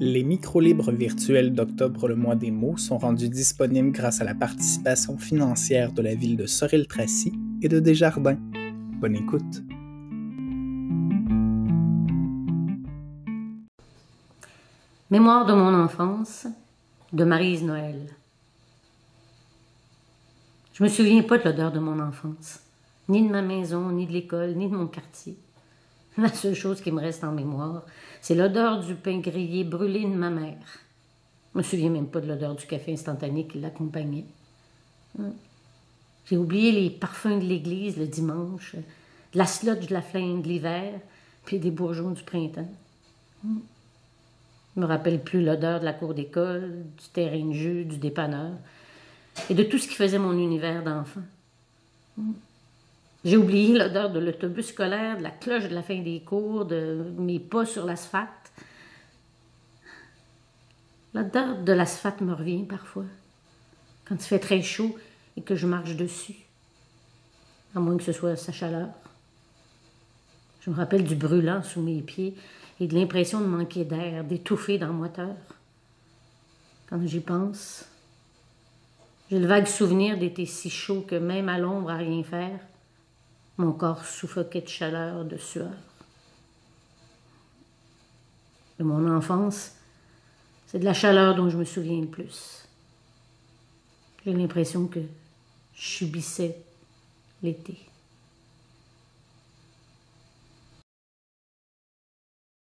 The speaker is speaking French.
Les micro-libres virtuels d'octobre le mois des mots sont rendus disponibles grâce à la participation financière de la ville de Sorel-Tracy et de Desjardins. Bonne écoute. Mémoire de mon enfance de Marise Noël. Je me souviens pas de l'odeur de mon enfance, ni de ma maison, ni de l'école, ni de mon quartier. La seule chose qui me reste en mémoire, c'est l'odeur du pain grillé brûlé de ma mère. Je me souviens même pas de l'odeur du café instantané qui l'accompagnait. Hum. J'ai oublié les parfums de l'église le dimanche, la sludge de la flame de l'hiver, puis des bourgeons du printemps. Hum. Je me rappelle plus l'odeur de la cour d'école, du terrain de jeu, du dépanneur et de tout ce qui faisait mon univers d'enfant. J'ai oublié l'odeur de l'autobus scolaire, de la cloche de la fin des cours, de mes pas sur l'asphalte. L'odeur de l'asphalte me revient parfois, quand il fait très chaud et que je marche dessus, à moins que ce soit sa chaleur. Je me rappelle du brûlant sous mes pieds et de l'impression de manquer d'air, d'étouffer dans le moteur. Quand j'y pense, j'ai le vague souvenir d'été si chaud que même à l'ombre à rien faire, mon corps suffoquait de chaleur, de sueur. De mon enfance, c'est de la chaleur dont je me souviens le plus. J'ai l'impression que je subissais l'été.